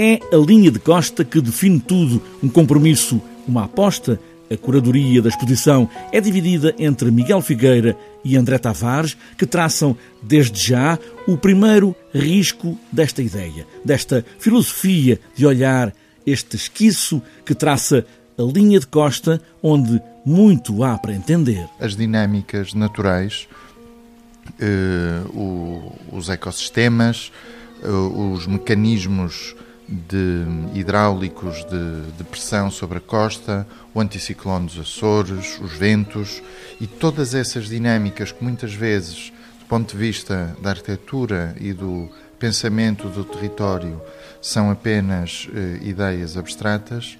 É a linha de costa que define tudo, um compromisso, uma aposta. A curadoria da exposição é dividida entre Miguel Figueira e André Tavares, que traçam desde já o primeiro risco desta ideia, desta filosofia de olhar, este esquiço que traça a linha de costa onde muito há para entender. As dinâmicas naturais, eh, o, os ecossistemas, eh, os mecanismos de hidráulicos de, de, pressão sobre a costa, o anticiclone dos Açores, os ventos e todas essas dinâmicas que muitas vezes, do ponto de vista da arquitetura e do pensamento do território, são apenas eh, ideias abstratas,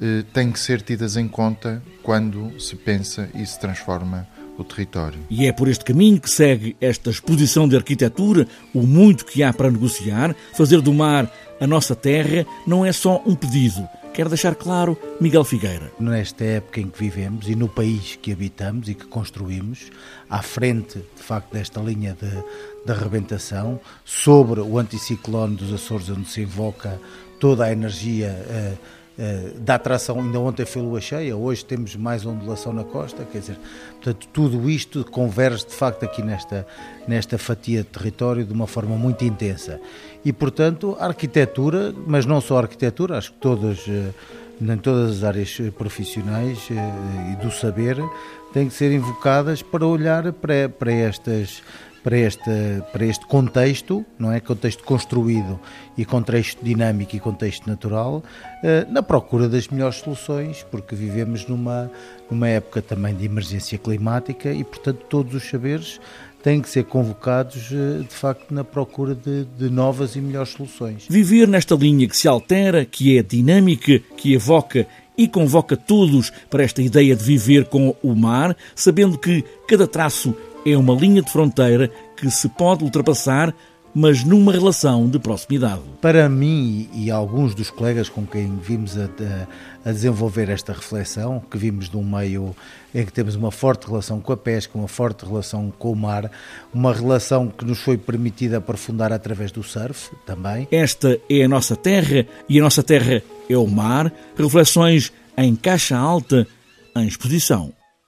eh, têm que ser tidas em conta quando se pensa e se transforma o território. E é por este caminho que segue esta exposição de arquitetura, o muito que há para negociar, fazer do mar a nossa terra não é só um pedido. Quer deixar claro Miguel Figueira. Nesta época em que vivemos e no país que habitamos e que construímos, à frente, de facto, desta linha de, de arrebentação, sobre o anticiclone dos Açores, onde se invoca toda a energia. Eh, da atração, ainda ontem foi lua cheia, hoje temos mais ondulação na costa, quer dizer, portanto, tudo isto converge de facto aqui nesta, nesta fatia de território de uma forma muito intensa. E, portanto, a arquitetura, mas não só a arquitetura, acho que todas, eh, em todas as áreas profissionais eh, e do saber, têm que ser invocadas para olhar para, para estas para este, para este contexto, não é? Contexto construído e contexto dinâmico e contexto natural, eh, na procura das melhores soluções, porque vivemos numa, numa época também de emergência climática e, portanto, todos os saberes têm que ser convocados, eh, de facto, na procura de, de novas e melhores soluções. Viver nesta linha que se altera, que é dinâmica, que evoca e convoca todos para esta ideia de viver com o mar, sabendo que cada traço é uma linha de fronteira que se pode ultrapassar, mas numa relação de proximidade. Para mim e alguns dos colegas com quem vimos a, a, desenvolver esta reflexão, que vimos de um meio em que temos uma forte relação com a pesca, uma forte relação com o mar, uma relação que nos foi permitida aprofundar através do surf também. Esta é a nossa terra e a nossa terra é o mar. Reflexões em caixa alta, em exposição.